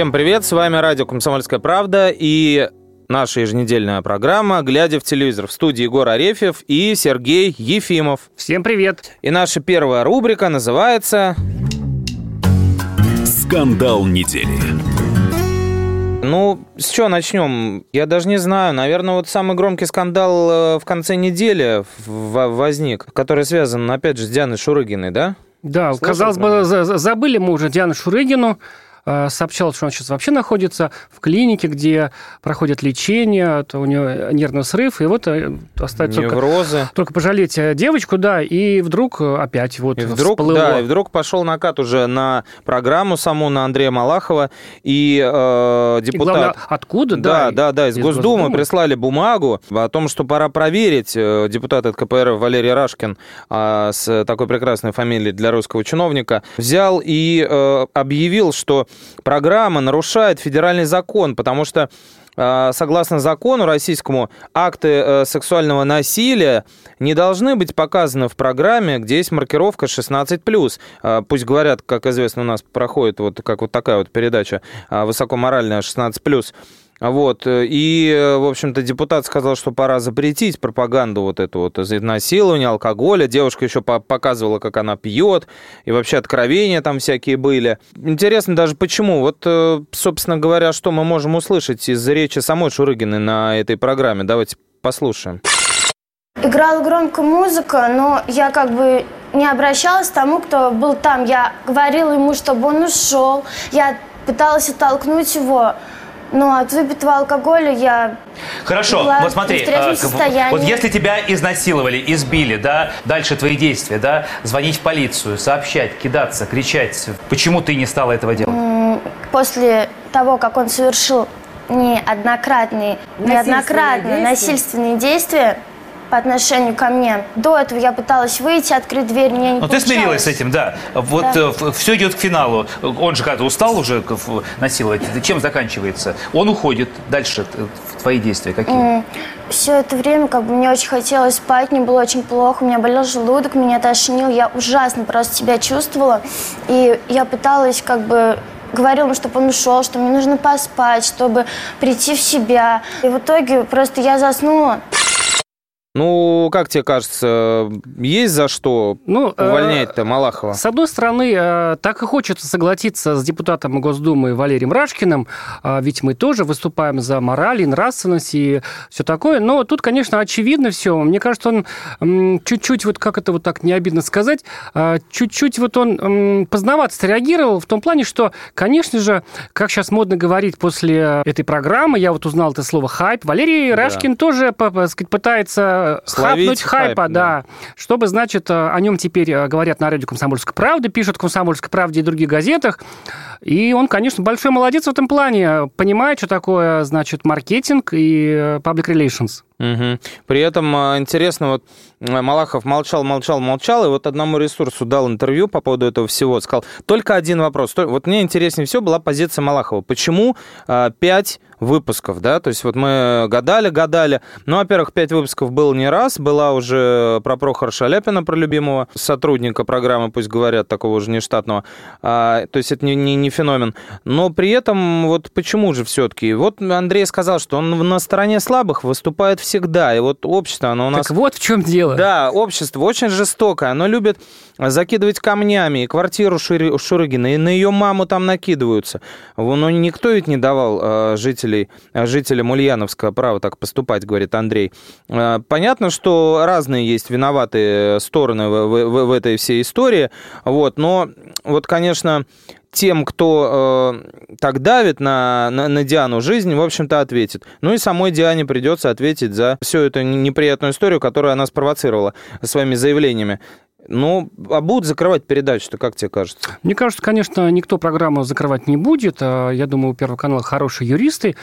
Всем привет, с вами радио «Комсомольская правда» и наша еженедельная программа «Глядя в телевизор». В студии Егор Арефьев и Сергей Ефимов. Всем привет. И наша первая рубрика называется... Скандал недели. Ну, с чего начнем? Я даже не знаю. Наверное, вот самый громкий скандал э, в конце недели возник, который связан, опять же, с Дианой Шурыгиной, да? Да, Слышал, казалось бы, забыли мы уже Диану Шурыгину, сообщал, что он сейчас вообще находится в клинике, где проходит лечение, то у него нервный срыв, и вот э, остается Неврозы. Только, только пожалеть э, девочку, да, и вдруг опять вот и вдруг, всплыло. Да, и вдруг пошел накат уже на программу саму, на Андрея Малахова, и э, депутат... И главное, откуда, да? Да, да, да, из, из Госдумы, Госдумы прислали бумагу о том, что пора проверить, депутат от КПРФ Валерий Рашкин э, с такой прекрасной фамилией для русского чиновника, взял и э, объявил, что программа нарушает федеральный закон, потому что э, согласно закону российскому, акты э, сексуального насилия не должны быть показаны в программе, где есть маркировка 16+. Э, пусть говорят, как известно, у нас проходит вот как вот такая вот передача высокоморальная 16+. Вот. Э, и, э, в общем-то, депутат сказал, что пора запретить пропаганду вот эту вот изнасилования, алкоголя. Девушка еще показывала, как она пьет, и вообще откровения там всякие были. Интересно даже почему. Вот, э, собственно говоря, что мы можем услышать из речи самой Шурыгиной на этой программе. Давайте послушаем. Играла громко музыка, но я как бы не обращалась к тому, кто был там. Я говорила ему, чтобы он ушел. Я пыталась оттолкнуть его. Ну, от выпитого алкоголя я Хорошо, вот смотри, а, вот если тебя изнасиловали, избили, да, дальше твои действия, да, звонить в полицию, сообщать, кидаться, кричать, почему ты не стала этого делать? После того, как он совершил неоднократные, неоднократные насильственные действия, по отношению ко мне. До этого я пыталась выйти, открыть дверь, мне не Но получалось. ты смирилась с этим, да. Вот да. Э, все идет к финалу. Он же как-то устал уже насиловать. Чем заканчивается? Он уходит. Дальше твои действия какие? Все это время как бы мне очень хотелось спать, мне было очень плохо, у меня болел желудок, меня тошнил, я ужасно просто себя чувствовала. И я пыталась как бы говорил ему, чтобы он ушел, что мне нужно поспать, чтобы прийти в себя. И в итоге просто я заснула. Ну, как тебе кажется, есть за что ну, э, увольнять-то Малахова? С одной стороны, э, так и хочется согласиться с депутатом Госдумы Валерием Рашкиным, э, ведь мы тоже выступаем за мораль и нравственность и все такое. Но тут, конечно, очевидно все. Мне кажется, он чуть-чуть, вот как это вот так не обидно сказать, чуть-чуть вот он поздновато среагировал в том плане, что, конечно же, как сейчас модно говорить после этой программы, я вот узнал это слово «хайп», Валерий да. Рашкин тоже, сказать, пытается хапнуть хайпа, хайп, да. да. Чтобы, значит, э, о нем теперь э, говорят на радио «Комсомольская правда», пишут в «Комсомольской правде» и других газетах. И он, конечно, большой молодец в этом плане. Понимает, что такое, значит, маркетинг и э, public relations. Угу. При этом интересно, вот Малахов молчал, молчал, молчал, и вот одному ресурсу дал интервью по поводу этого всего, сказал, только один вопрос. Вот мне интереснее всего была позиция Малахова. Почему пять выпусков, да, то есть вот мы гадали, гадали. Ну, во-первых, пять выпусков было не раз, была уже про Прохора Шаляпина, про любимого сотрудника программы, пусть говорят, такого уже нештатного. А, то есть это не, не, не феномен. Но при этом вот почему же все-таки? Вот Андрей сказал, что он на стороне слабых выступает всегда, и вот общество, оно у нас... Так вот в чем дело. Да, общество очень жестокое, оно любит закидывать камнями и квартиру Шурыгина, и на ее маму там накидываются. Ну, никто ведь не давал э, жителей, жителям Ульяновска право так поступать, говорит Андрей. Э, понятно, что разные есть виноватые стороны в, в, в этой всей истории, вот, но вот, конечно, тем, кто э, так давит на, на, на Диану, жизнь, в общем-то, ответит. Ну и самой Диане придется ответить за всю эту неприятную историю, которую она спровоцировала своими заявлениями. Ну, а будут закрывать передачу-то, как тебе кажется? Мне кажется, конечно, никто программу закрывать не будет. А, я думаю, у Первого канала хорошие юристы.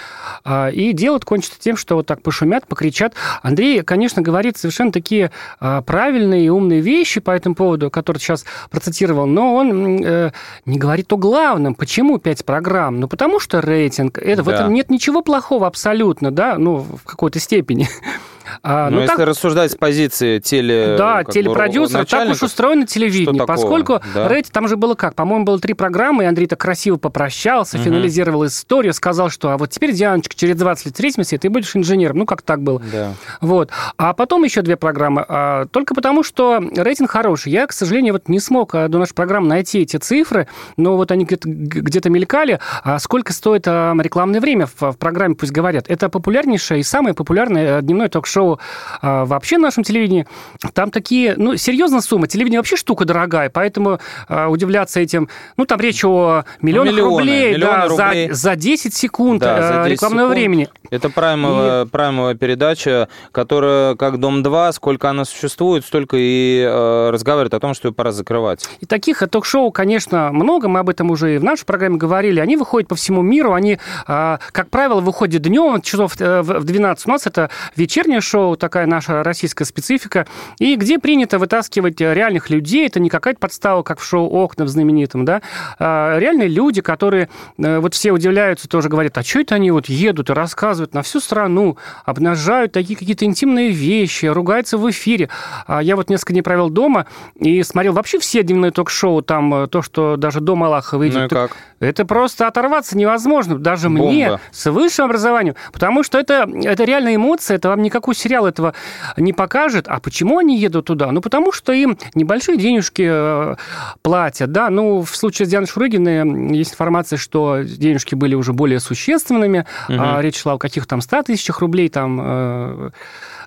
А, и дело кончится тем, что вот так пошумят, покричат. Андрей, конечно, говорит совершенно такие а, правильные и умные вещи по этому поводу, которые сейчас процитировал, но он э, не говорит о главном. Почему пять программ? Ну, потому что рейтинг. Это, да. В этом нет ничего плохого абсолютно, да, ну, в какой-то степени. А, ну, ну если так... рассуждать с позиции теле... Да, телепродюсера, так уж устроено телевидение, поскольку да. рейтинг, там же было как, по-моему, было три программы, и Андрей так красиво попрощался, угу. финализировал историю, сказал, что а вот теперь, Дианочка, через 20 лет встретимся, и ты будешь инженером. Ну, как так было. Да. Вот. А потом еще две программы. А, только потому, что рейтинг хороший. Я, к сожалению, вот не смог а, до нашей программы найти эти цифры, но вот они где-то, где-то мелькали. А сколько стоит а, рекламное время в, в программе, пусть говорят. Это популярнейшее и самое популярное дневное ток-шоу а, вообще в нашем телевидении. Там такие, ну, серьезно суммы. Телевидение вообще штука дорогая, поэтому а, удивляться этим... Ну, там речь о миллионах миллионы, рублей, миллионы да, рублей. За, за 10 секунд да, за 10 а, рекламного секунд. времени. Это праймовая, и... праймовая передача, которая, как «Дом-2», сколько она существует, столько и э, разговаривает о том, что ее пора закрывать. И таких ток-шоу, конечно, много. Мы об этом уже и в нашей программе говорили. Они выходят по всему миру. Они, э, как правило, выходят днем, часов э, в 12. У нас это вечернее шоу, такая наша российская специфика. И где принято вытаскивать реальных людей. Это не какая-то подстава, как в шоу «Окна» в знаменитом, да. А реальные люди, которые, э, вот все удивляются, тоже говорят, а что это они вот едут и рассказывают на всю страну, обнажают такие какие-то интимные вещи, ругаются в эфире. А я вот несколько дней провел дома и смотрел вообще все дневные ток-шоу, там э, то, что даже до Малахова идет. Ну и как? Это просто оторваться невозможно, даже Бомба. мне, с высшим образованием, потому что это, это реальная эмоция, это вам никакой сериал этого не покажет. А почему они едут туда? Ну, потому что им небольшие денежки э, платят, да, ну, в случае с Дианой Шурыгиной есть информация, что денежки были уже более существенными, угу. речь шла о каких-то там 100 тысячах рублей, там, э,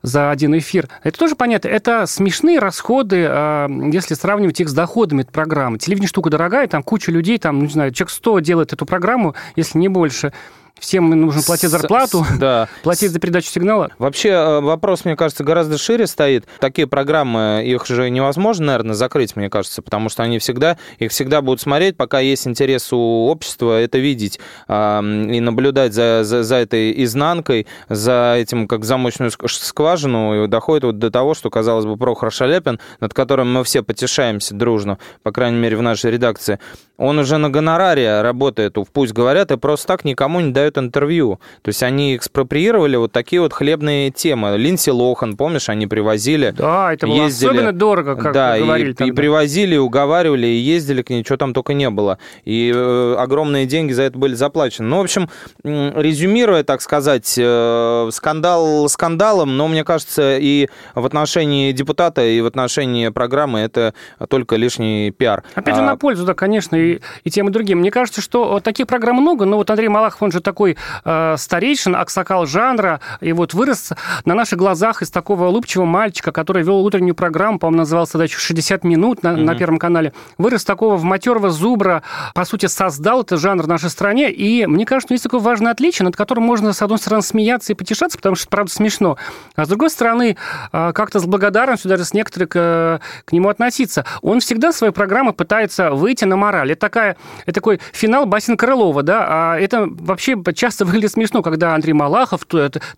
за один эфир. Это тоже понятно. Это смешные расходы, а, если сравнивать их с доходами этой программы. Телевидение штука дорогая, там куча людей, там, не знаю, человек 100 делает эту программу, если не больше. Всем нужно платить зарплату, с, да. платить за передачу сигнала. Вообще э, вопрос, мне кажется, гораздо шире стоит. Такие программы, их же невозможно, наверное, закрыть, мне кажется, потому что они всегда, их всегда будут смотреть, пока есть интерес у общества это видеть и наблюдать за, за, за этой изнанкой, за этим, как замочную скважину, и доходит вот до того, что, казалось бы, Прохор Шаляпин, над которым мы все потешаемся дружно, по крайней мере, в нашей редакции, он уже на гонораре работает, пусть говорят, и просто так никому не дают интервью. То есть они экспроприировали вот такие вот хлебные темы. Линси Лохан, помнишь, они привозили. Да, это было ездили, особенно дорого, как да, говорили. И, тогда. и привозили, уговаривали, и ездили к ней, что там только не было. И э, огромные деньги за это были заплачены. Ну, в общем, резюмируя, так сказать, э, скандал скандалом, но мне кажется, и в отношении депутата, и в отношении программы это только лишний пиар. Опять же, а... на пользу, да, конечно, и и, тем и другим. Мне кажется, что таких программ много, но вот Андрей Малахов, он же такой э, старейшин, аксакал жанра, и вот вырос на наших глазах из такого улыбчивого мальчика, который вел утреннюю программу, по-моему, назывался «Дача 60 минут» на, mm-hmm. на Первом канале, вырос такого в матерого зубра, по сути, создал этот жанр в нашей стране, и мне кажется, есть такое важное отличие, над которым можно, с одной стороны, смеяться и потешаться, потому что, правда, смешно, а с другой стороны, э, как-то с благодарностью даже с некоторых к, к нему относиться. Он всегда в своей программе пытается выйти на мораль такая, это такой финал басен Крылова, да, а это вообще часто выглядит смешно, когда Андрей Малахов,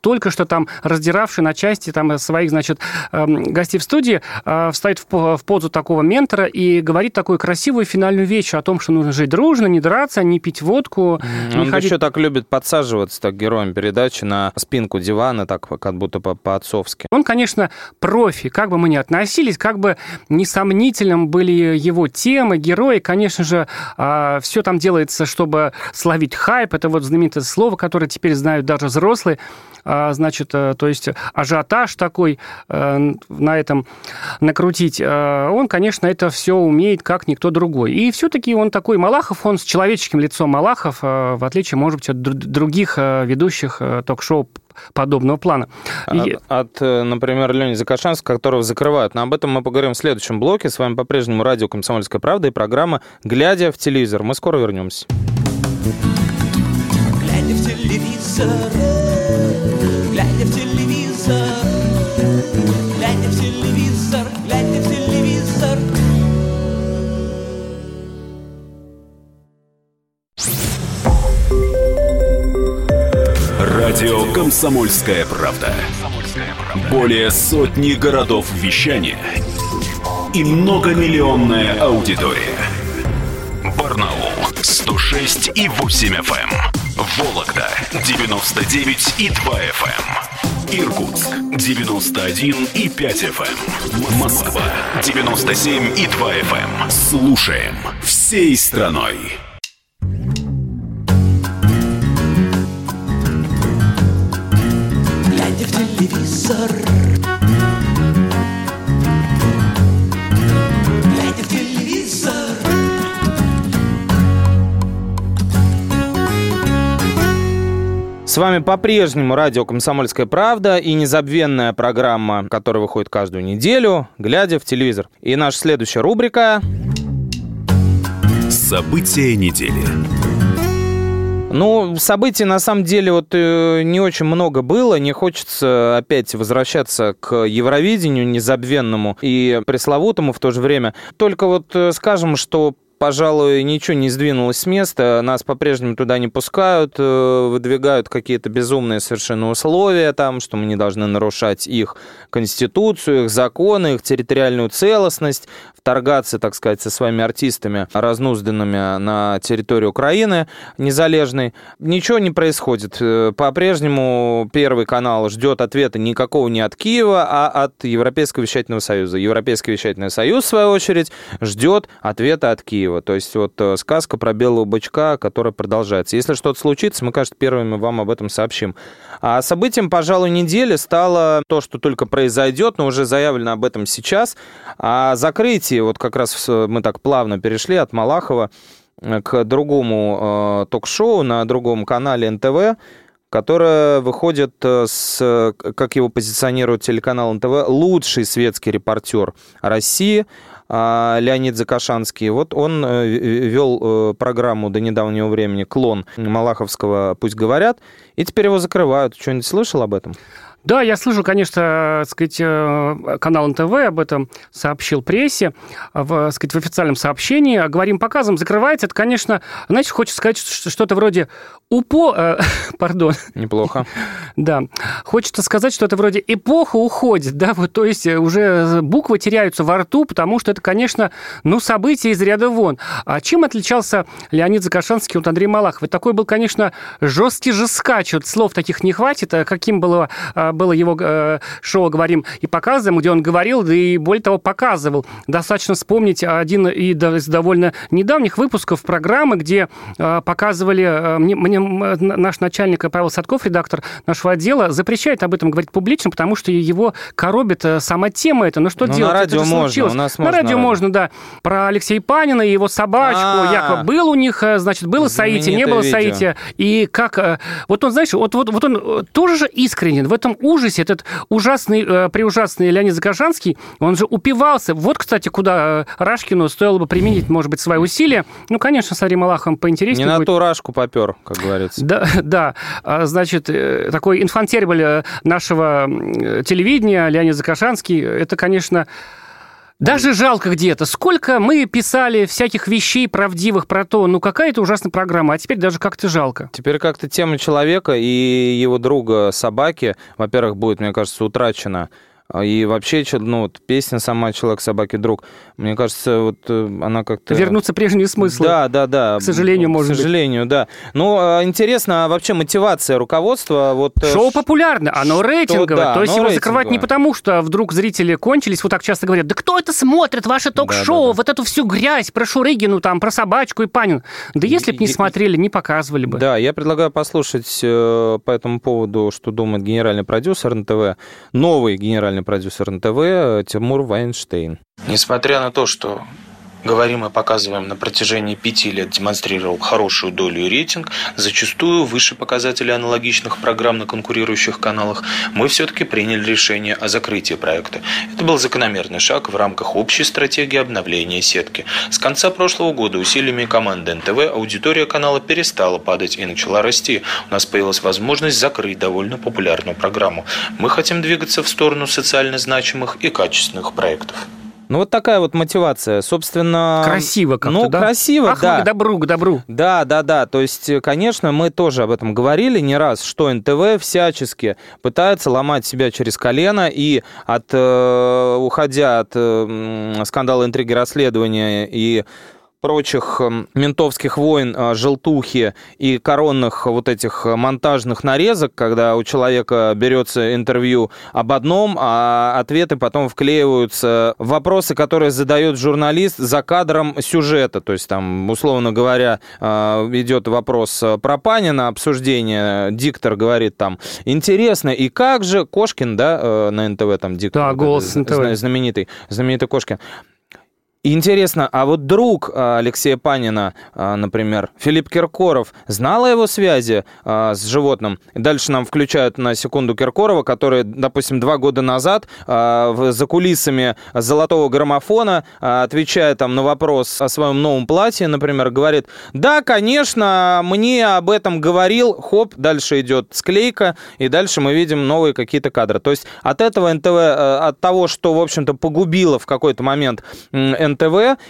только что там раздиравший на части там своих, значит, эм, гостей в студии, э, встает в позу такого ментора и говорит такую красивую финальную вещь о том, что нужно жить дружно, не драться, не пить водку. Mm, он ходить... еще так любит подсаживаться, так, героем передачи на спинку дивана, так, как будто по-отцовски. Он, конечно, профи, как бы мы ни относились, как бы несомнительным были его темы, герои, конечно же, а, все там делается, чтобы словить хайп. Это вот слово, которое теперь знают даже взрослые. А, значит, э, то есть ажиотаж такой э, на этом накрутить. А, он, конечно, это все умеет, как никто другой. И все-таки он такой Малахов, он с человеческим лицом Малахов, э, в отличие, может быть, от других ведущих ток-шоу подобного плана. От, и... от например, Лени Закашанского, которого закрывают. Но об этом мы поговорим в следующем блоке. С вами по-прежнему радио «Комсомольская правда» и программа «Глядя в телевизор». Мы скоро вернемся. Телевизор, глядя в телевизор, глядя в телевизор, глядя в телевизор. Радио «Комсомольская правда». Более сотни городов вещания и многомиллионная аудитория. Барнаул 106 и 8 FM. Вологда 99 и 2 FM. Иркутск 91 и 5 FM. Эм. Москва 97 и 2 FM. Эм. Слушаем всей страной. С вами по-прежнему радио «Комсомольская правда» и незабвенная программа, которая выходит каждую неделю, глядя в телевизор. И наша следующая рубрика... События недели. Ну, событий на самом деле вот э, не очень много было. Не хочется опять возвращаться к Евровидению незабвенному и пресловутому в то же время. Только вот э, скажем, что пожалуй, ничего не сдвинулось с места. Нас по-прежнему туда не пускают, э, выдвигают какие-то безумные совершенно условия там, что мы не должны нарушать их конституцию, их законы, их территориальную целостность, вторгаться, так сказать, со своими артистами, разнузданными на территорию Украины незалежной. Ничего не происходит. Э, по-прежнему Первый канал ждет ответа никакого не от Киева, а от Европейского вещательного союза. Европейский вещательный союз, в свою очередь, ждет ответа от Киева. То есть вот э, сказка про белого бычка, которая продолжается. Если что-то случится, мы, конечно, первыми вам об этом сообщим. А событием, пожалуй, недели стало то, что только произойдет, но уже заявлено об этом сейчас, о закрытии, вот как раз мы так плавно перешли от Малахова э, к другому э, ток-шоу на другом канале НТВ, которое выходит э, с, как его позиционирует телеканал НТВ, лучший светский репортер России – а, Леонид Закашанский. Вот он вел программу до недавнего времени «Клон» Малаховского «Пусть говорят», и теперь его закрывают. Что-нибудь слышал об этом? Да, я слышу, конечно, сказать, э, канал НТВ об этом сообщил прессе в, сказать, в официальном сообщении. Говорим, показом закрывается. Это, конечно, знаете, хочется сказать что-то вроде УПО... Э, пардон. Неплохо. Да. Хочется сказать, что это вроде эпоха уходит, да, вот, то есть уже буквы теряются во рту, потому что это, конечно, ну, событие из ряда вон. А чем отличался Леонид Закашанский от Андрея Малахова? Такой был, конечно, жесткий же скач, вот слов таких не хватит, а каким было а, было его э, шоу «Говорим и показываем», где он говорил, да и более того, показывал. Достаточно вспомнить один из довольно недавних выпусков программы, где э, показывали, э, мне, мне наш начальник Павел Садков, редактор нашего отдела, запрещает об этом говорить публично, потому что его коробит сама тема эта. Ну что ну, делать? На радио можно, случилось. у нас на радио можно, да. Про Алексея Панина и его собачку, А-а-а. якобы был у них, значит, было Саити, не было Саити. И как... Вот он, знаешь, вот, вот, вот он тоже же искренен в этом ужасе этот ужасный, э, преужасный Леонид Закажанский, он же упивался. Вот, кстати, куда э, Рашкину стоило бы применить, может быть, свои усилия. Ну, конечно, с Ари Аллахом поинтереснее Не будет. на ту Рашку попер, как говорится. Да, да. А, значит, э, такой инфантерль нашего телевидения, Леонид Закашанский, это, конечно, даже жалко где-то. Сколько мы писали всяких вещей правдивых про то, ну какая это ужасная программа, а теперь даже как-то жалко. Теперь как-то тема человека и его друга собаки, во-первых, будет, мне кажется, утрачена. И вообще, ну, вот песня сама «Человек, собаки, друг», мне кажется, вот э, она как-то... Вернуться прежние смыслы. Да, да, да. К сожалению, может К сожалению, быть. да. Ну, а интересно, а вообще мотивация руководства? Вот... Э, Шоу популярно, оно рейтинговое. Да, то есть его закрывать не потому, что вдруг зрители кончились, вот так часто говорят, да кто это смотрит, ваше ток-шоу, да, да, да. вот эту всю грязь про Шурыгину, там, про собачку и Панин. Да если бы не смотрели, не показывали бы. Да, я предлагаю послушать э, по этому поводу, что думает генеральный продюсер НТВ, новый генеральный продюсер НТВ Тимур Вайнштейн. Несмотря на то, что говорим и показываем на протяжении пяти лет демонстрировал хорошую долю и рейтинг, зачастую выше показателей аналогичных программ на конкурирующих каналах, мы все-таки приняли решение о закрытии проекта. Это был закономерный шаг в рамках общей стратегии обновления сетки. С конца прошлого года усилиями команды НТВ аудитория канала перестала падать и начала расти. У нас появилась возможность закрыть довольно популярную программу. Мы хотим двигаться в сторону социально значимых и качественных проектов. Ну, вот такая вот мотивация. Собственно... Красиво как-то, Ну, да? красиво, Ах, да. к добру, к добру. Да, да, да. То есть, конечно, мы тоже об этом говорили не раз, что НТВ всячески пытается ломать себя через колено и от, э, уходя от э, скандала интриги расследования и прочих эм, ментовских войн, э, желтухи и коронных вот этих монтажных нарезок, когда у человека берется интервью об одном, а ответы потом вклеиваются в вопросы, которые задает журналист за кадром сюжета. То есть там, условно говоря, э, идет вопрос про Панина, обсуждение, диктор говорит там, интересно, и как же Кошкин, да, э, на НТВ там диктор. Да, голос НТВ. Знаменитый, знаменитый Кошкин. Интересно, а вот друг а, Алексея Панина, а, например, Филипп Киркоров, знал о его связи а, с животным? Дальше нам включают на секунду Киркорова, который, допустим, два года назад за кулисами золотого граммофона, отвечая там на вопрос о своем новом платье, например, говорит, да, конечно, мне об этом говорил, хоп, дальше идет склейка, и дальше мы видим новые какие-то кадры. То есть от этого НТВ, от того, что, в общем-то, погубило в какой-то момент НТВ,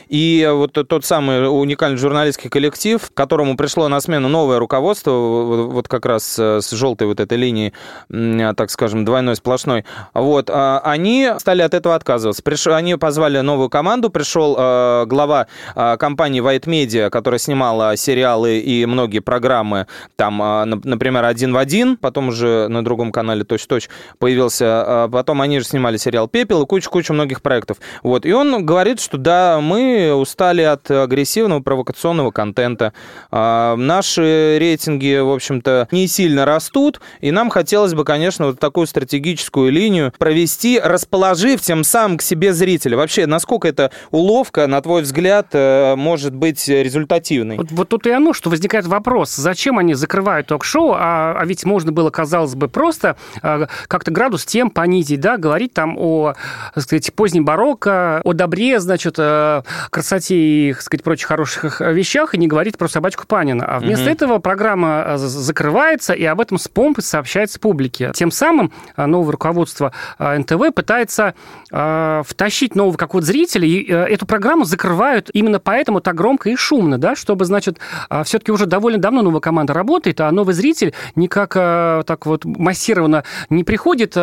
и вот тот самый уникальный журналистский коллектив, которому пришло на смену новое руководство, вот как раз э, с желтой вот этой линии, так скажем, двойной сплошной, вот, а, они стали от этого отказываться. Приш... Они позвали новую команду, пришел э, глава э, компании White Media, которая снимала сериалы и многие программы, там, например, «Один в один», потом уже на другом канале «Точь-точь» появился, потом они же снимали сериал «Пепел» и кучу-кучу многих проектов. Вот, и он говорит, что да, да, мы устали от агрессивного провокационного контента. А, наши рейтинги, в общем-то, не сильно растут, и нам хотелось бы, конечно, вот такую стратегическую линию провести, расположив тем самым к себе зрителя. Вообще, насколько эта уловка, на твой взгляд, э, может быть результативной? Вот, вот тут и оно, что возникает вопрос, зачем они закрывают ток-шоу, а, а ведь можно было, казалось бы, просто а, как-то градус тем понизить, да, говорить там о, так сказать, позднем барокко, о добре, значит, Э, красоте и, так сказать, прочих хороших вещах и не говорит про собачку Панина. А вместо угу. этого программа э, закрывается, и об этом с помпой сообщается публике. Тем самым э, новое руководство НТВ пытается втащить нового какого-то зрителя, и эту программу закрывают именно поэтому так громко и шумно, да, чтобы, значит, все-таки уже довольно давно новая команда работает, а новый зритель никак так вот массированно не приходит,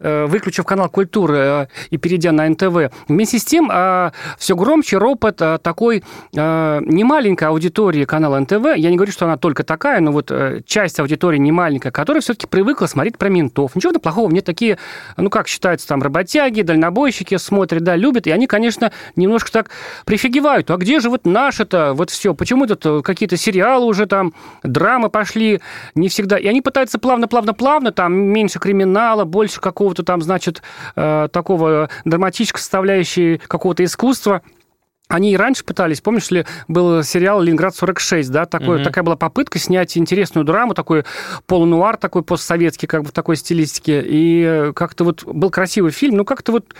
выключив канал культуры и перейдя на НТВ. Вместе с тем все громче ропот а, такой э, немаленькой аудитории канала НТВ. Я не говорю, что она только такая, но вот э, часть аудитории немаленькая, которая все-таки привыкла смотреть про ментов. Ничего плохого, мне такие, ну как считается, там работяги, дальнобойщики смотрят, да, любят, и они, конечно, немножко так прифигевают. А где же вот наше-то, вот все, почему тут э, какие-то сериалы уже там, драмы пошли, не всегда. И они пытаются плавно-плавно-плавно, там меньше криминала, больше какого-то там, значит, э, такого драматической составляющей какого-то искусства, искусства они и раньше пытались, помнишь ли, был сериал «Ленинград-46», да, такой, mm-hmm. такая была попытка снять интересную драму, такой полунуар, такой постсоветский, как бы в такой стилистике, и как-то вот был красивый фильм, но как-то вот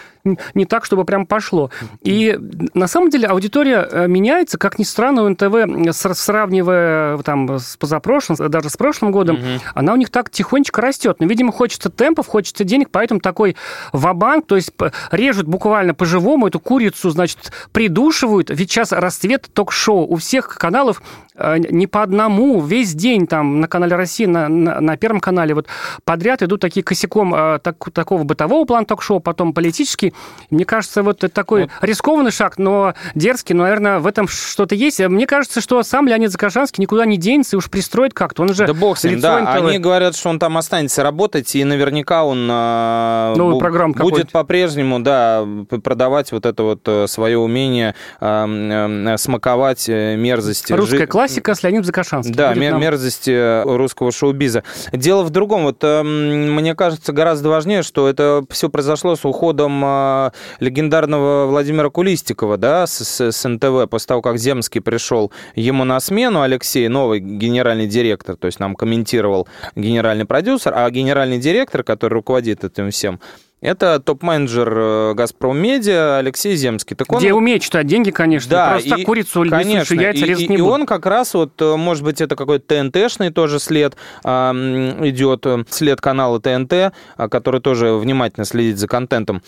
не так, чтобы прям пошло. И на самом деле аудитория э, меняется, как ни странно, у НТВ, сравнивая там с позапрошлым, даже с прошлым годом, mm-hmm. она у них так тихонечко растет, но, видимо, хочется темпов, хочется денег, поэтому такой вабанк, то есть режут буквально по-живому эту курицу, значит, придуш спрашивают, ведь сейчас расцвет ток-шоу. У всех каналов э, не по одному, весь день там на канале России, на, на, на Первом канале вот подряд идут такие косяком э, так, такого бытового плана ток-шоу, потом политический. Мне кажется, вот это такой вот. рискованный шаг, но дерзкий, но, наверное, в этом что-то есть. Мне кажется, что сам Леонид Закашанский никуда не денется и уж пристроит как-то. Он уже да бог с ним, да. НТВ. Они говорят, что он там останется работать, и наверняка он э, Новую программу будет по-прежнему, да, продавать вот это вот свое умение э, смаковать э, мерзости. Русская жи... классика с Леонидом Закашанским. Да, мер- нам... мерзости э, русского шоу-биза. Дело в другом. Вот э, мне кажется, гораздо важнее, что это все произошло с уходом э, легендарного Владимира Кулистикова, да, с, с, с НТВ, после того, как Земский пришел ему на смену, Алексей, новый генеральный директор, то есть нам комментировал генеральный продюсер, а генеральный директор, который руководит этим всем, это топ-менеджер э, «Газпром Медиа» Алексей Земский. Так он... Где умеет читать деньги, конечно. Да, Просто и, курицу конечно, яйца и, резать не и, и он как раз, вот, э, может быть, это какой-то ТНТ-шный тоже след а, идет, э, след канала ТНТ, который тоже внимательно следит за контентом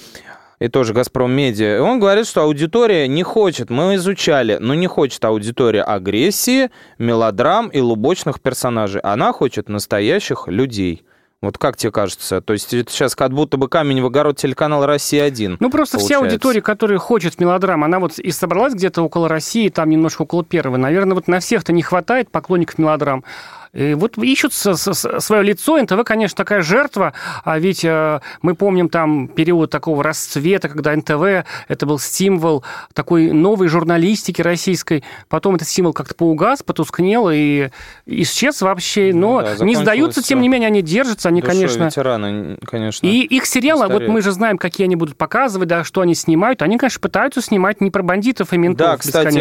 и тоже «Газпром Медиа», он говорит, что аудитория не хочет, мы изучали, но не хочет аудитория агрессии, мелодрам и лубочных персонажей. Она хочет настоящих людей. Вот как тебе кажется? То есть это сейчас как будто бы камень в огород телеканала «Россия-1». Ну, просто получается. вся аудитория, которая хочет мелодрам, она вот и собралась где-то около России, там немножко около первого. Наверное, вот на всех-то не хватает поклонников мелодрам. И вот ищут свое лицо. НТВ, конечно, такая жертва, а ведь э, мы помним там период такого расцвета, когда НТВ это был символ такой новой журналистики российской. Потом этот символ как-то поугас, потускнел и исчез вообще. Ну Но ну, да, не сдаются, тем не менее, они держатся, они, конечно... ветераны, конечно. И их сериалы, вот мы же знаем, какие они будут показывать, да, что они снимают. Они, конечно, пытаются снимать не про бандитов и ментов. Да, кстати,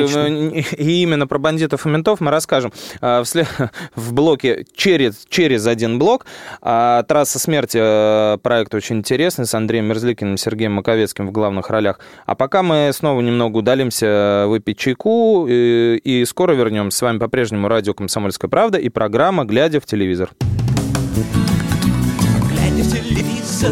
и именно про бандитов и ментов мы расскажем. А, в блоке через, через один блок. А «Трасса смерти» э, проект очень интересный с Андреем Мерзликиным, Сергеем Маковецким в главных ролях. А пока мы снова немного удалимся выпить чайку и, и скоро вернемся. С вами по-прежнему радио «Комсомольская правда» и программа «Глядя в телевизор». Глядя в телевизор,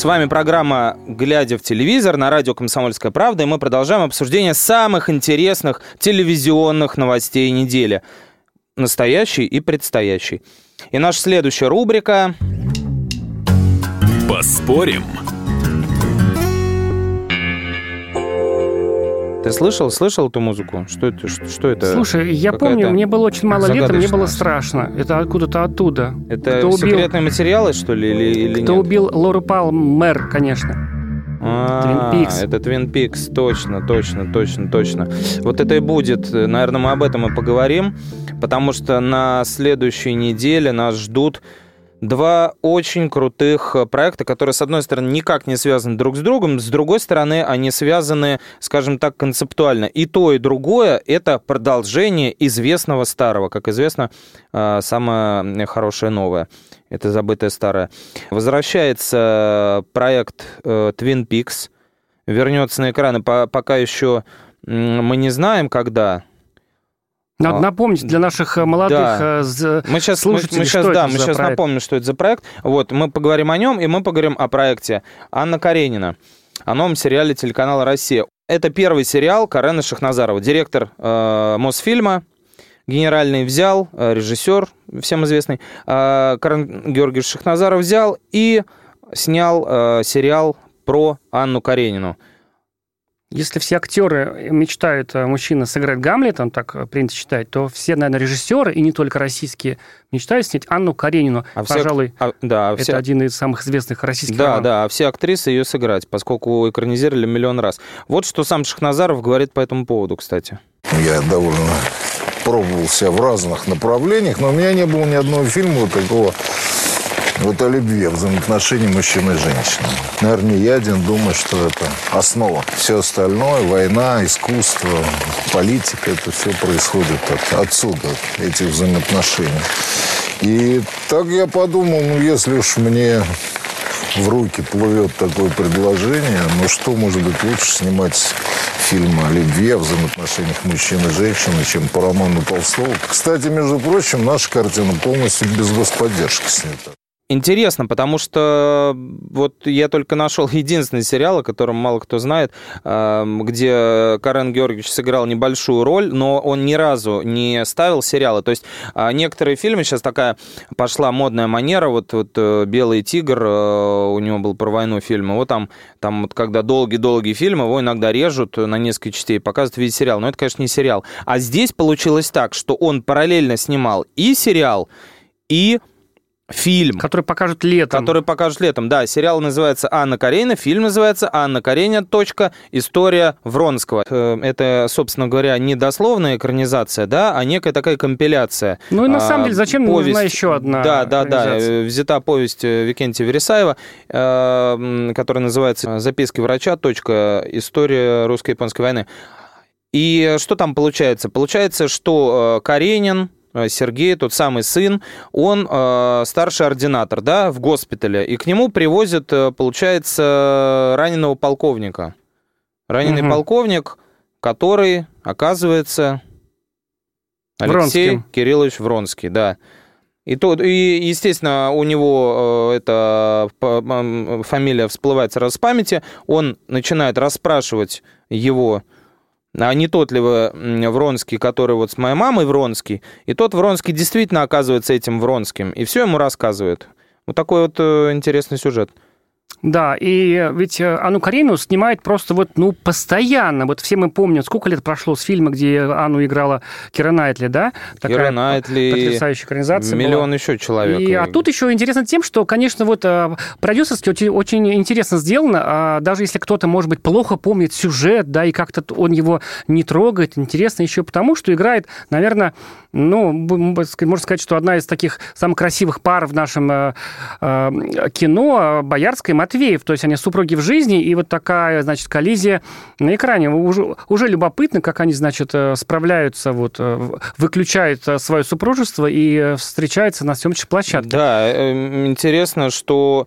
С вами программа «Глядя в телевизор» на радио «Комсомольская правда», и мы продолжаем обсуждение самых интересных телевизионных новостей недели. Настоящий и предстоящий. И наша следующая рубрика... Поспорим. Ты слышал, слышал эту музыку? Что это? Что, что это? Слушай, я помню, мне было очень мало лет, мне было страшно. Это откуда-то оттуда. Это Кто секретные убил... материалы, что ли, или, или Кто нет? убил Лору Палмер, конечно. А, Пикс. Это Пикс, точно, точно, точно, точно. Вот это и будет. Наверное, мы об этом и поговорим, потому что на следующей неделе нас ждут два очень крутых э, проекта, которые, с одной стороны, никак не связаны друг с другом, с другой стороны, они связаны, скажем так, концептуально. И то, и другое — это продолжение известного старого. Как известно, э, самое хорошее новое. Это забытое старое. Возвращается проект э, Twin Peaks, вернется на экраны, пока еще мы не знаем, когда, надо а, напомнить для наших э, молодых да. Э, мы сейчас, слушателей, мы, мы сейчас, да, мы сейчас проект? напомним, что это за проект. Вот, мы поговорим о нем, и мы поговорим о проекте Анна Каренина, о новом сериале телеканала «Россия». Это первый сериал Карена Шахназарова, директор э, Мосфильма, генеральный взял, э, режиссер, всем известный, э, Карен Георгиевич Шахназаров взял и снял э, сериал про Анну Каренину – если все актеры мечтают, э, мужчина сыграть Гамлета, так э, принято считать, то все, наверное, режиссеры, и не только российские, мечтают снять Анну Каренину. А Пожалуй, все, а, да, это все... один из самых известных российских Да, романов. да, а все актрисы ее сыграть, поскольку экранизировали миллион раз. Вот что сам Шахназаров говорит по этому поводу, кстати. Я довольно пробовался в разных направлениях, но у меня не было ни одного фильма такого вот о любви, о взаимоотношении мужчины и женщины. Наверное, я один думаю, что это основа. Все остальное, война, искусство, политика, это все происходит от, отсюда, этих взаимоотношений. И так я подумал, ну, если уж мне в руки плывет такое предложение, ну что может быть лучше снимать фильм о любви, о взаимоотношениях мужчин и женщины, чем по роману Толстого. Кстати, между прочим, наша картина полностью без господдержки снята. Интересно, потому что вот я только нашел единственный сериал, о котором мало кто знает, где Карен Георгиевич сыграл небольшую роль, но он ни разу не ставил сериалы. То есть а, некоторые фильмы, сейчас такая пошла модная манера, вот, вот э, «Белый тигр», э, у него был про войну фильм, вот там, там вот когда долгие-долгие фильмы, его иногда режут на несколько частей, показывают в виде сериала. Но это, конечно, не сериал. А здесь получилось так, что он параллельно снимал и сериал, и фильм. Который покажут летом. Который покажут летом, да. Сериал называется «Анна Каренина», фильм называется «Анна Каренина. Точка. История Вронского». Э, это, собственно говоря, не дословная экранизация, да, а некая такая компиляция. Ну и на самом деле, зачем повесть... нужна еще одна Да, да, да. Взята повесть э, Викентия Вересаева, э, которая называется «Записки врача. Точка. История русско-японской войны». И что там получается? Получается, что Каренин, Э, Сергей, тот самый сын, он э, старший ординатор, да, в госпитале, и к нему привозят, э, получается, раненого полковника. Раненый угу. полковник, который, оказывается, Алексей Вронский. Кириллович Вронский, да. И, то, и, естественно, у него э, эта фамилия всплывает сразу с памяти, он начинает расспрашивать его а не тот ли вы Вронский, который вот с моей мамой Вронский, и тот Вронский действительно оказывается этим Вронским, и все ему рассказывает. Вот такой вот э, интересный сюжет. Да, и ведь э, Анну Каренину снимает просто вот, ну, постоянно. Вот все мы помним, сколько лет прошло с фильма, где Анну играла Кира Найтли, да? Такая Кира Найтли. Потрясающая экранизация Миллион была. еще человек. И, а тут еще интересно тем, что, конечно, вот э, продюсерски очень, очень интересно сделано, а даже если кто-то, может быть, плохо помнит сюжет, да, и как-то он его не трогает, интересно еще потому, что играет, наверное, ну, можно сказать, что одна из таких самых красивых пар в нашем э, кино, Боярская Матвеев, то есть они супруги в жизни, и вот такая, значит, коллизия на экране. Уже, уже любопытно, как они, значит, э, справляются, вот, э, выключают э, свое супружество и встречаются на съемочной площадке. Да, интересно, что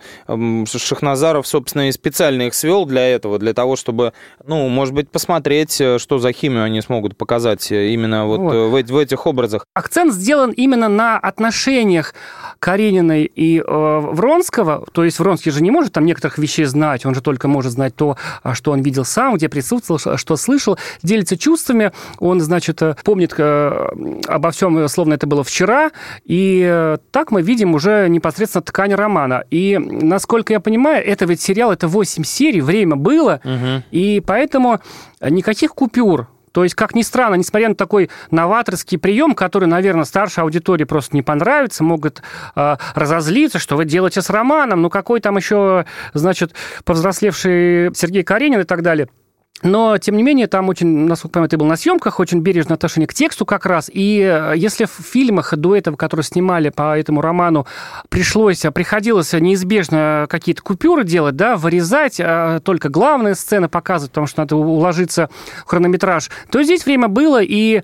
Шахназаров, собственно, и специально их свел для этого, для того, чтобы, ну, может быть, посмотреть, что за химию они смогут показать именно вот, вот. В, в этих образах. Акцент сделан именно на отношениях Карениной и э, Вронского, то есть Вронский же не может там некоторых вещей знать, он же только может знать то, а, что он видел сам, где присутствовал, что слышал, делится чувствами, он, значит, э, помнит э, обо всем, словно это было вчера, и так мы видим уже непосредственно ткань романа. И, насколько я понимаю, это ведь сериал, это 8 серий, время было, угу. и поэтому никаких купюр то есть, как ни странно, несмотря на такой новаторский прием, который, наверное, старшей аудитории просто не понравится, могут э, разозлиться, что вы делаете с романом, ну какой там еще, значит, повзрослевший Сергей Каренин и так далее – но, тем не менее, там очень, насколько понимаю, ты был на съемках, очень бережное отношение к тексту как раз. И э, если в фильмах до этого, которые снимали по этому роману, пришлось, приходилось неизбежно какие-то купюры делать, да, вырезать, а только главные сцены показывать, потому что надо уложиться в хронометраж, то здесь время было, и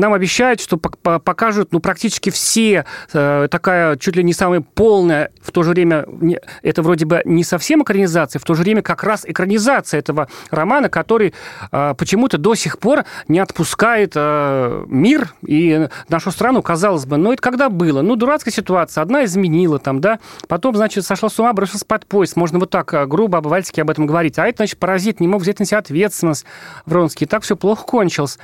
нам обещают, что покажут ну, практически все, э, такая чуть ли не самая полная, в то же время, это вроде бы не совсем экранизация, в то же время как раз экранизация этого романа, который э, почему-то до сих пор не отпускает э, мир и нашу страну, казалось бы. Но это когда было? Ну, дурацкая ситуация. Одна изменила там, да, потом, значит, сошла с ума, бросилась под поезд. Можно вот так грубо, обывательски об этом говорить. А это, значит, паразит не мог взять на себя ответственность Вронский. И так все плохо кончилось.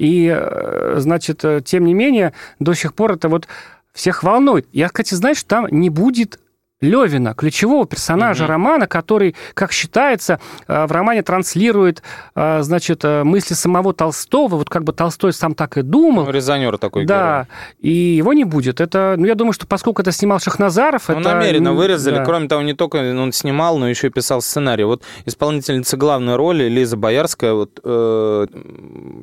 И, э, значит, э, тем не менее, до сих пор это вот всех волнует. Я, кстати, знаешь, там не будет Левина, ключевого персонажа угу. романа, который, как считается, э, в романе транслирует, э, значит, э, мысли самого Толстого. Вот как бы Толстой сам так и думал. Ну, резонер такой. Да, герой. и его не будет. Это, ну, я думаю, что поскольку это снимал Шахназаров, ну, это... намеренно вырезали. Да. Кроме того, не только он снимал, но еще и писал сценарий. Вот исполнительница главной роли Лиза Боярская вот э,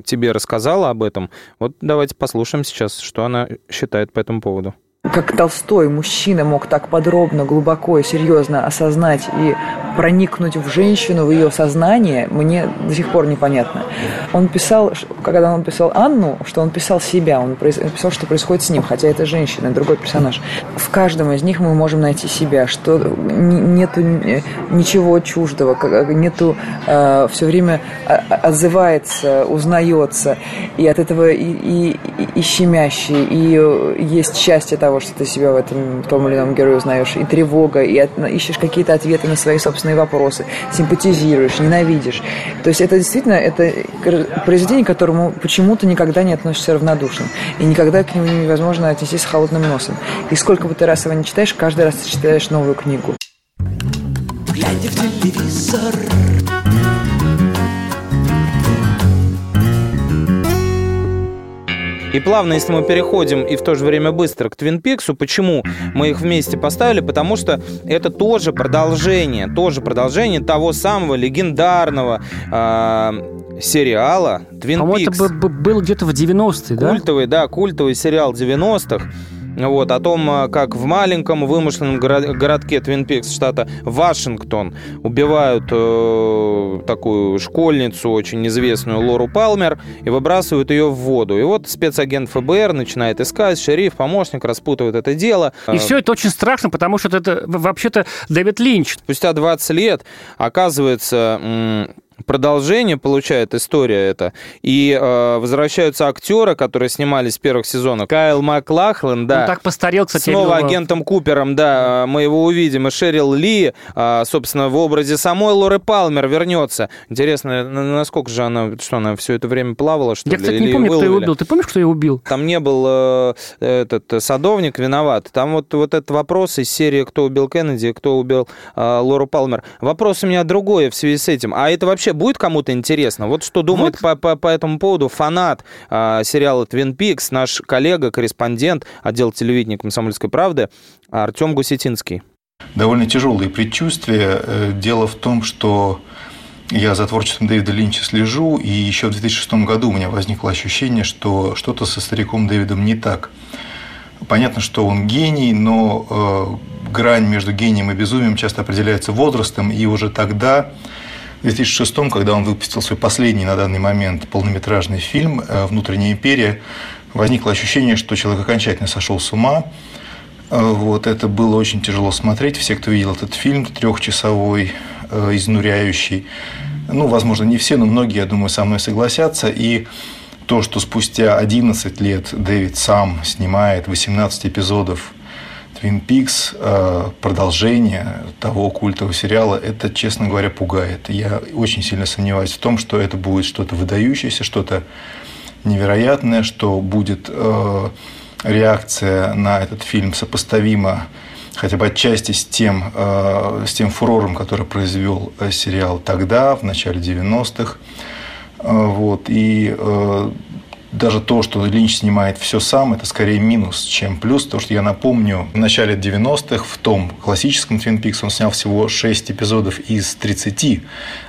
тебе рассказала об этом. Вот давайте послушаем сейчас, что она считает по этому поводу как Толстой, мужчина, мог так подробно, глубоко и серьезно осознать и проникнуть в женщину, в ее сознание, мне до сих пор непонятно. Он писал, когда он писал Анну, что он писал себя, он писал, что происходит с ним, хотя это женщина, другой персонаж. В каждом из них мы можем найти себя, что нету ничего чуждого, нету э, все время отзывается, узнается, и от этого и, и, и щемящий, и есть счастье того, что ты себя в этом том или ином герое узнаешь, и тревога, и от, ищешь какие-то ответы на свои собственные вопросы, симпатизируешь, ненавидишь. То есть это действительно это произведение, к которому почему-то никогда не относишься равнодушно. И никогда к нему невозможно отнестись с холодным носом. И сколько бы ты раз его не читаешь, каждый раз ты читаешь новую книгу. Глядя в телевизор, И плавно, если мы переходим и в то же время быстро к Твин Пиксу, почему мы их вместе поставили? Потому что это тоже продолжение, тоже продолжение того самого легендарного э, сериала Твин Пикс. По-моему, это был где-то в 90-е, да? Культовый, да, культовый сериал 90-х вот, о том, а, как в маленьком вымышленном городке Твин Пикс штата Вашингтон убивают э, такую школьницу, очень известную Лору Палмер, и выбрасывают ее в воду. И вот спецагент ФБР начинает искать, шериф, помощник распутывает это дело. И все это очень страшно, потому что это вообще-то Дэвид Линч. Спустя 20 лет оказывается продолжение получает история эта. И э, возвращаются актеры, которые снимались с первых сезонов. Кайл Маклахлен, да. Он так постарел, кстати. Снова агентом Купером, да, мы его увидим. И Шерил Ли, э, собственно, в образе самой Лоры Палмер вернется. Интересно, насколько же она, что она все это время плавала, что Я, ли? кстати, не помню, выловили? кто ее убил. Ты помнишь, кто ее убил? Там не был э, этот садовник виноват. Там вот, вот этот вопрос из серии «Кто убил Кеннеди», «Кто убил э, Лору Палмер». Вопрос у меня другой в связи с этим. А это вообще будет кому-то интересно? Вот что думает вот. По, по, по этому поводу фанат э, сериала «Твин Пикс», наш коллега, корреспондент отдела телевидения «Комсомольской правды» Артем Гусетинский. Довольно тяжелые предчувствия. Э, дело в том, что я за творчеством Дэвида Линча слежу, и еще в 2006 году у меня возникло ощущение, что что-то со стариком Дэвидом не так. Понятно, что он гений, но э, грань между гением и безумием часто определяется возрастом, и уже тогда в 2006, когда он выпустил свой последний на данный момент полнометражный фильм э, «Внутренняя империя», возникло ощущение, что человек окончательно сошел с ума. Э, вот, это было очень тяжело смотреть. Все, кто видел этот фильм, трехчасовой, э, изнуряющий, ну, возможно, не все, но многие, я думаю, со мной согласятся. И то, что спустя 11 лет Дэвид сам снимает 18 эпизодов Twin Peaks, э, продолжение того культового сериала, это, честно говоря, пугает. Я очень сильно сомневаюсь в том, что это будет что-то выдающееся, что-то невероятное, что будет э, реакция на этот фильм сопоставима хотя бы отчасти с тем, э, с тем фурором, который произвел сериал тогда, в начале 90-х. Вот. И даже то, что Линч снимает все сам, это скорее минус, чем плюс. То, что я напомню, в начале 90-х в том классическом Twin Peaks он снял всего 6 эпизодов из 30.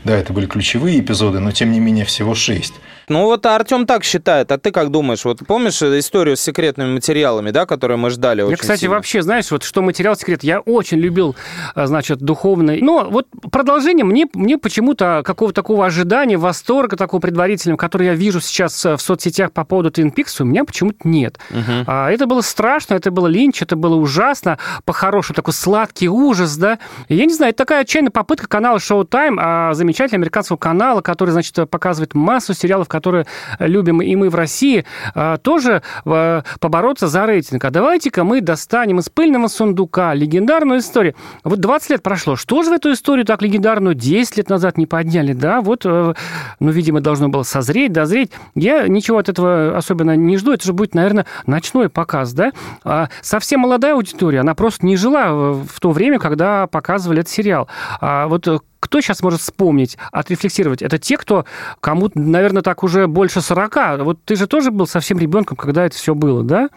Да, это были ключевые эпизоды, но тем не менее всего 6. Ну вот Артем так считает, а ты как думаешь? Вот помнишь историю с секретными материалами, да, которые мы ждали Я, кстати, сильно? вообще, знаешь, вот что материал секрет, я очень любил, а, значит, духовный. Но вот продолжение мне, мне почему-то какого-то такого ожидания, восторга такого предварительного, который я вижу сейчас в соцсетях по поводу Twin Peaks, у меня почему-то нет. Угу. А, это было страшно, это было линч, это было ужасно, по-хорошему такой сладкий ужас, да. Я не знаю, это такая отчаянная попытка канала Showtime, а, замечательного американского канала, который, значит, показывает массу сериалов, которые любим и мы в России, а, тоже а, побороться за рейтинг. А давайте-ка мы достанем из пыльного сундука легендарную историю. Вот 20 лет прошло. Что же в эту историю так легендарную 10 лет назад не подняли? Да, вот, э, ну, видимо, должно было созреть, дозреть. Я ничего от этого особенно не жду. Это же будет, наверное, ночной показ, да? А совсем молодая аудитория, она просто не жила в то время, когда показывали этот сериал. А вот кто сейчас может вспомнить, отрефлексировать? Это те, кто, кому, наверное, так уже больше 40. Вот ты же тоже был совсем ребенком, когда это все было, да?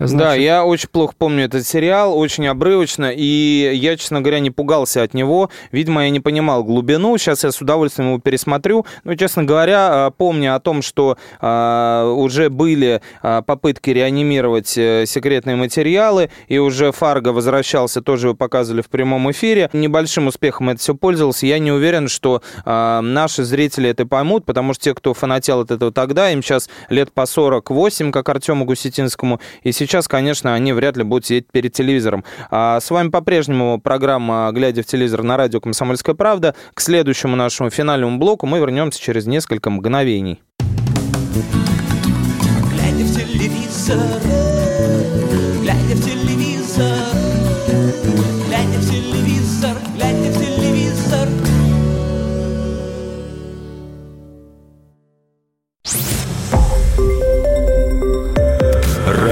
Значит... Да, я очень плохо помню этот сериал, очень обрывочно, и я, честно говоря, не пугался от него. Видимо, я не понимал глубину. Сейчас я с удовольствием его пересмотрю. Но, честно говоря, а, помня о том, что а, уже были а, попытки реанимировать э, секретные материалы, и уже Фарго возвращался, тоже его показывали в прямом эфире. Небольшим успехом это все пользовался. Я не уверен, что наши зрители это поймут, потому что те, кто фанател от этого тогда, им сейчас лет по 48, как Артему Гусетинскому, и сейчас сейчас, конечно, они вряд ли будут сидеть перед телевизором. А с вами по-прежнему программа «Глядя в телевизор» на радио «Комсомольская правда». К следующему нашему финальному блоку мы вернемся через несколько мгновений. Глядя в телевизор, глядя в телевизор,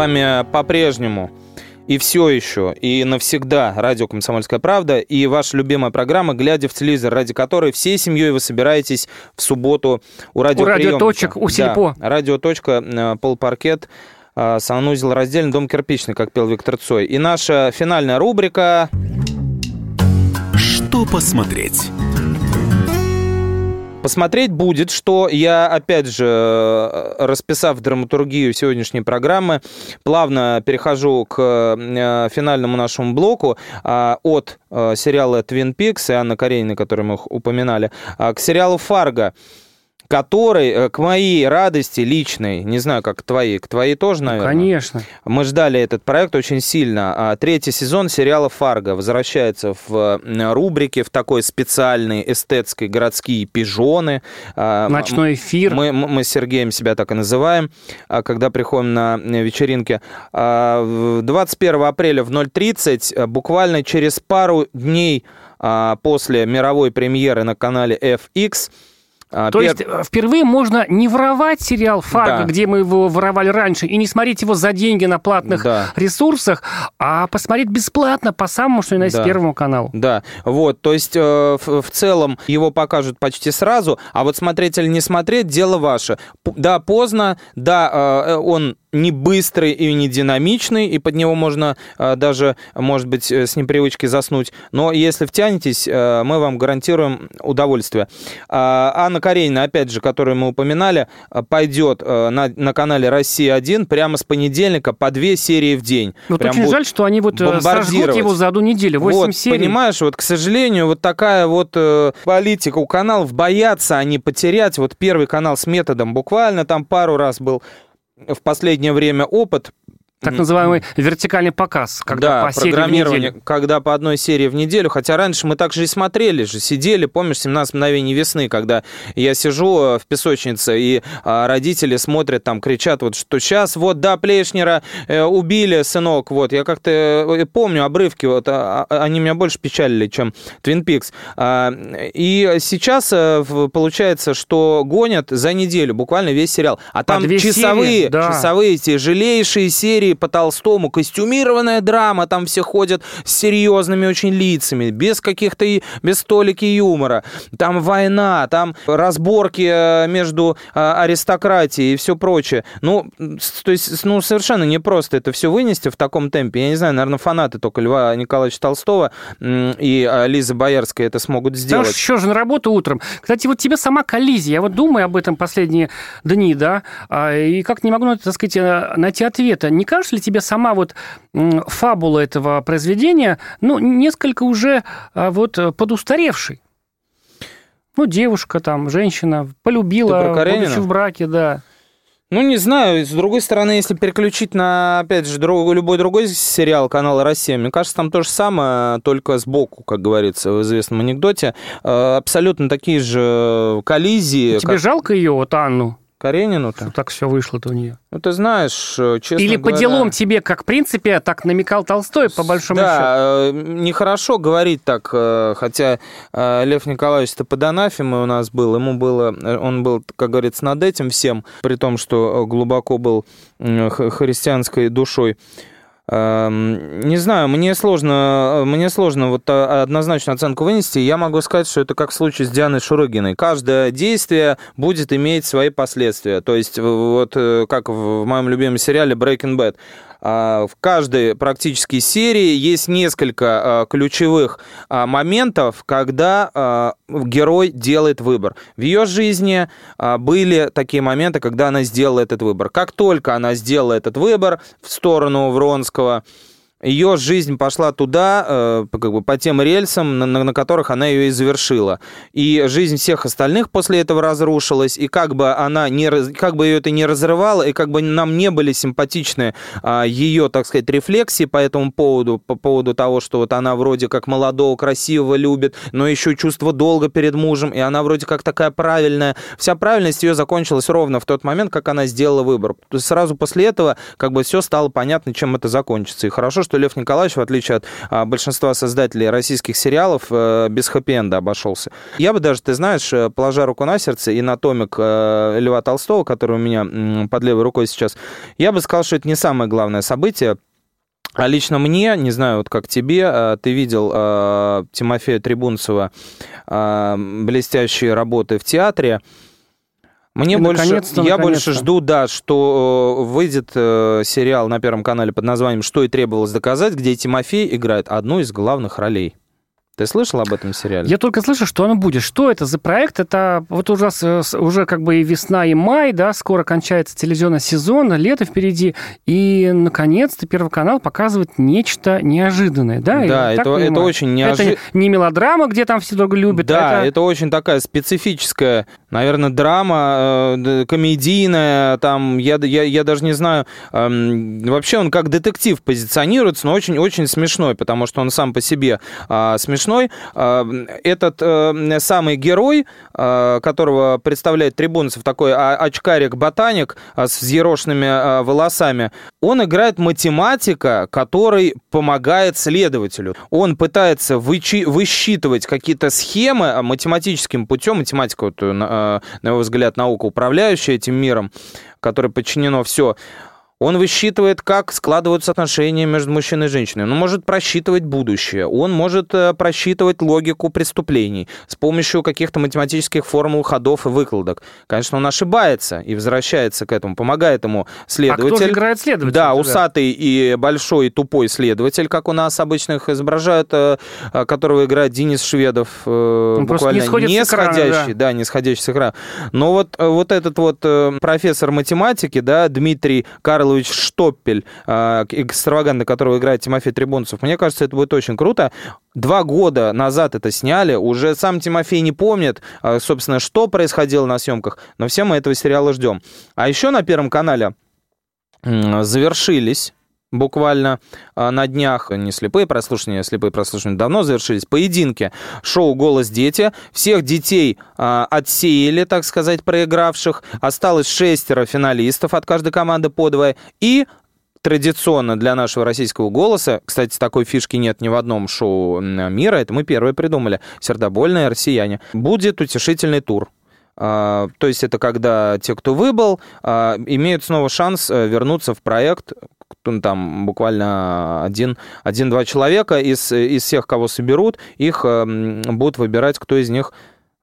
Вами по-прежнему и все еще, и навсегда радио «Комсомольская правда» и ваша любимая программа «Глядя в телевизор», ради которой всей семьей вы собираетесь в субботу у радиоприемника. У радиоточек, у Сельпо. Да, радиоточка, э, полпаркет, э, санузел раздельный, дом кирпичный, как пел Виктор Цой. И наша финальная рубрика... Что посмотреть? Посмотреть будет, что я, опять же, э, расписав драматургию сегодняшней программы, плавно перехожу к э, финальному нашему блоку а, от э, сериала «Твин Пикс» и Анна Каренина, который мы упоминали, а, к сериалу «Фарго» который, э, к моей радости личной, не знаю, как к твоей, к твоей тоже, наверное. Конечно. Мы ждали этот проект очень сильно. А Третий сезон сериала «Фарго» возвращается в рубрике, в такой специальной эстетской городские пижоны. А, Ночной эфир. Мы, мы с Сергеем себя так и называем, а, когда приходим на вечеринки. 21 апреля в 0.30, буквально через пару дней после мировой премьеры на канале FX, а, То пер... есть э, впервые можно не воровать сериал «Фарго», да. где мы его воровали раньше, и не смотреть его за деньги на платных да. ресурсах, а посмотреть бесплатно по самому, что и на да. Первому каналу. Да, вот, то есть э, в, в целом его покажут почти сразу, а вот смотреть или не смотреть, дело ваше. Да, поздно, да, э, он не быстрый и не динамичный, и под него можно э, даже, может быть, э, с непривычки заснуть. Но если втянетесь, э, мы вам гарантируем удовольствие. А, Анна Каренина, опять же, которую мы упоминали, пойдет на, на канале «Россия-1» прямо с понедельника по две серии в день. Вот Прям очень жаль, что они вот сожгут его за одну неделю, 8 вот, серий. Понимаешь, вот, к сожалению, вот такая вот политика у каналов, боятся они потерять. Вот первый канал с методом буквально там пару раз был в последнее время опыт так называемый вертикальный показ, когда да, по серии программирование, в неделю. когда по одной серии в неделю. Хотя раньше мы так же и смотрели же, сидели, помнишь, 17 мгновений весны, когда я сижу э, в песочнице, и а, родители смотрят, там, кричат, вот, что сейчас, вот, да, Плешнера э, убили, сынок, вот. Я как-то э, помню обрывки, вот, а, а, они меня больше печалили, чем Twin Peaks. А, и сейчас получается, что гонят за неделю буквально весь сериал. А там часовые, серии, да. часовые тяжелейшие серии, по Толстому, костюмированная драма, там все ходят с серьезными очень лицами, без каких-то, без столики юмора. Там война, там разборки э, между э, аристократией и все прочее. Ну, то есть, ну, совершенно непросто это все вынести в таком темпе. Я не знаю, наверное, фанаты только Льва Николаевича Толстого и э, Лизы Боярской это смогут сделать. Потому что еще же на работу утром. Кстати, вот тебе сама коллизия, я вот думаю об этом последние дни, да, а, и как не могу, ну, так сказать, найти ответа. Не кажется ли тебе сама вот фабула этого произведения, ну, несколько уже а, вот подустаревшей? Ну, девушка там, женщина, полюбила, будучи в браке, да. Ну, не знаю. С другой стороны, если переключить на, опять же, друг, любой другой сериал канала «Россия», мне кажется, там то же самое, только сбоку, как говорится в известном анекдоте. Э, абсолютно такие же коллизии. Тебе как... жалко ее, вот Анну? Каренину-то? Что так все вышло-то у нее. Ну, ты знаешь, э, честно Или говоря... по делам тебе, как в принципе, так намекал Толстой, по большому да, счету. Да, нехорошо говорить так, э, хотя э, Лев Николаевич-то под анафемой у нас был, ему было, он был, как говорится, над этим всем, при том, что глубоко был христианской душой. Эм, не знаю, мне сложно, мне сложно вот однозначную оценку вынести. Я могу сказать, что это как в случае с Дианой Шурыгиной. Каждое действие будет иметь свои последствия. То есть вот э, как в моем любимом сериале Breaking Bad. А, в каждой практически серии есть несколько а, ключевых а, моментов, когда герой делает выбор. В ее жизни были такие моменты, когда она сделала этот выбор. Как только она сделала этот выбор в сторону Вронского, ее жизнь пошла туда, э, как бы по тем рельсам, на, на которых она ее и завершила. И жизнь всех остальных после этого разрушилась, и как бы она не, как бы ее это не разрывало, и как бы нам не были симпатичны а, ее, так сказать, рефлексии по этому поводу, по поводу того, что вот она вроде как молодого, красивого любит, но еще чувство долга перед мужем, и она вроде как такая правильная. Вся правильность ее закончилась ровно в тот момент, как она сделала выбор. То есть сразу после этого как бы все стало понятно, чем это закончится. И хорошо, что Лев Николаевич, в отличие от а, большинства создателей российских сериалов, а, без хэппи-энда обошелся. Я бы даже, ты знаешь, э, положа руку на сердце, и на томик а, Льва Толстого, который у меня под левой рукой сейчас, я бы сказал, что это не самое главное событие а лично мне, не знаю, вот как тебе, ты видел э, Тимофея Трибунцева э, блестящие работы в театре. Мне и больше, наконец-то, я наконец-то. больше жду, да, что э, выйдет э, сериал на Первом канале под названием «Что и требовалось доказать», где Тимофей играет одну из главных ролей. Ты слышал об этом сериале? Я только слышу, что оно будет. Что это за проект? Это вот уже, уже как бы и весна, и май, да, скоро кончается телевизионный сезон, лето впереди, и, наконец-то, Первый канал показывает нечто неожиданное, да? Да, это, это очень неожиданно. Это не мелодрама, где там все друг любят. Да, это... это очень такая специфическая, наверное, драма, э, комедийная, там, я, я, я даже не знаю, э, вообще он как детектив позиционируется, но очень-очень смешной, потому что он сам по себе э, смешной смешной. А, этот э, самый герой, а, которого представляет Трибунцев, такой очкарик-ботаник а, с взъерошенными волосами, он играет математика, который помогает следователю. Он пытается вычи- высчитывать какие-то схемы математическим путем. Математика, вот, на его взгляд, наука, управляющая этим миром, которой подчинено все он высчитывает, как складываются отношения между мужчиной и женщиной. Он может просчитывать будущее. Он может э, просчитывать логику преступлений с помощью каких-то математических формул, ходов и выкладок. Конечно, он ошибается и возвращается к этому, помогает ему следователь. А кто играет следователь? Да, усатый и большой и тупой следователь, как у нас обычно их изображают, э, э, которого играет Денис Шведов. Он буквально не, не сходящий, да. да, не сходящий с экрана. Но вот, вот этот вот профессор математики, да, Дмитрий Карл Михайлович Штоппель, а, экстравагантно которого играет Тимофей Трибунцев. Мне кажется, это будет очень круто. Два года назад это сняли, уже сам Тимофей не помнит, а, собственно, что происходило на съемках, но все мы этого сериала ждем. А еще на Первом канале завершились буквально а, на днях, не слепые прослушивания, слепые прослушивания давно завершились, поединки шоу «Голос дети». Всех детей а, отсеяли, так сказать, проигравших. Осталось шестеро финалистов от каждой команды по двое. И традиционно для нашего российского голоса, кстати, такой фишки нет ни в одном шоу мира, это мы первые придумали, сердобольные россияне, будет утешительный тур. А, то есть это когда те, кто выбыл, а, имеют снова шанс э, вернуться в проект, ну, там буквально один, один-два человека из, из всех, кого соберут, их эм, будут выбирать, кто из них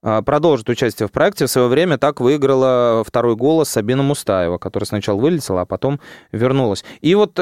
продолжит участие в проекте. В свое время так выиграла второй голос Сабина Мустаева, которая сначала вылетела, а потом вернулась. И вот э,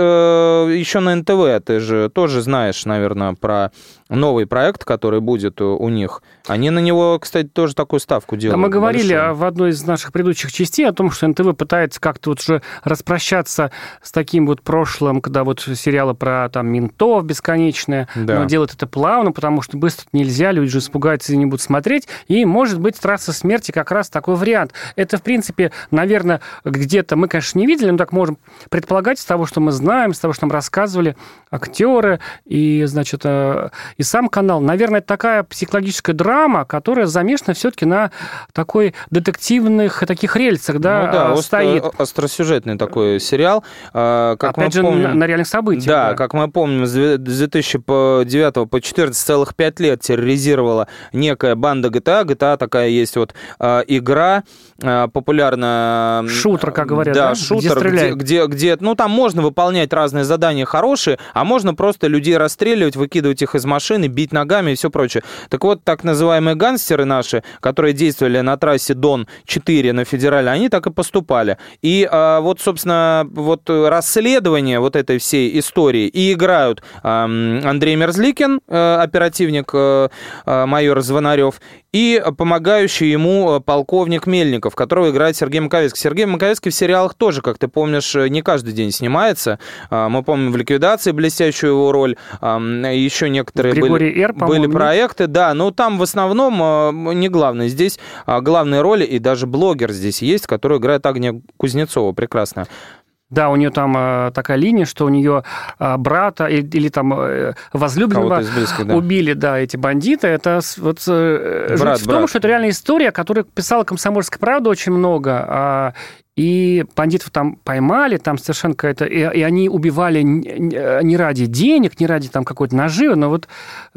еще на НТВ, ты же тоже знаешь, наверное, про новый проект, который будет у них. Они на него, кстати, тоже такую ставку делают. Да, мы говорили большую. в одной из наших предыдущих частей о том, что НТВ пытается как-то вот уже распрощаться с таким вот прошлым, когда вот сериалы про там ментов бесконечные, да. но делать это плавно, потому что быстро нельзя, люди же испугаются и не будут смотреть, и может быть трасса смерти как раз такой вариант. Это, в принципе, наверное, где-то мы, конечно, не видели, но так можем предполагать из того, что мы знаем, из того, что нам рассказывали актеры и, значит, э, и сам канал. Наверное, это такая психологическая драма, которая замешана все-таки на такой детективных таких рельсах, да, ну, да э, стоит. Остро, остросюжетный такой сериал. А, как Опять же, помним, на, на реальных событиях. Да, да, как мы помним, с 2009 по 2014 целых 5 лет терроризировала некая банда GTA. GTA такая есть вот а, игра а, популярная. Шутер, как говорят, да? Да, шутер, где, где, где, ну, там можно выполнять разные задания хорошие, а можно просто людей расстреливать, выкидывать их из машин машины, бить ногами и все прочее. Так вот, так называемые гангстеры наши, которые действовали на трассе Дон-4 на федерале, они так и поступали. И а, вот, собственно, вот расследование вот этой всей истории и играют а, Андрей Мерзликин, а, оперативник, а, майор Звонарев, и помогающий ему полковник Мельников, которого играет Сергей Маковецкий. Сергей Маковецкий в сериалах тоже, как ты помнишь, не каждый день снимается. Мы помним в «Ликвидации» блестящую его роль. Еще некоторые Григорий были, Р, были проекты. Да, но там в основном не главное. Здесь главные роли и даже блогер здесь есть, который играет Агния Кузнецова. Прекрасно. Да, у нее там э, такая линия, что у нее э, брата или, или там э, возлюбленного близких, да. убили, да, эти бандиты. Это вот э, брат, в том, брат. что это реальная история, которую писала «Комсомольская правда» очень много. А, и бандитов там поймали, там совершенно какая-то... И, и они убивали не ради денег, не ради там какой-то наживы, но вот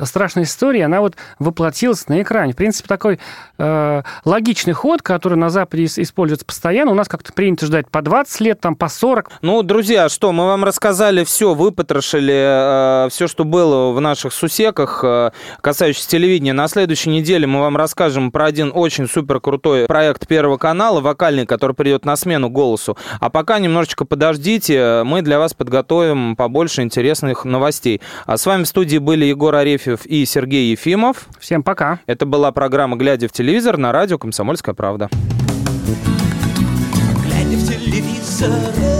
страшная история, она вот воплотилась на экране. В принципе, такой э, логичный ход, который на Западе используется постоянно. У нас как-то принято ждать по 20 лет, там по 40. Ну, друзья, что, мы вам рассказали все, выпотрошили э, все, что было в наших сусеках, э, касающихся телевидения. На следующей неделе мы вам расскажем про один очень супер крутой проект Первого канала, вокальный, который придет на смену смену голосу. А пока немножечко подождите, мы для вас подготовим побольше интересных новостей. А с вами в студии были Егор Арефьев и Сергей Ефимов. Всем пока. Это была программа «Глядя в телевизор» на радио «Комсомольская правда». Глядя в телевизор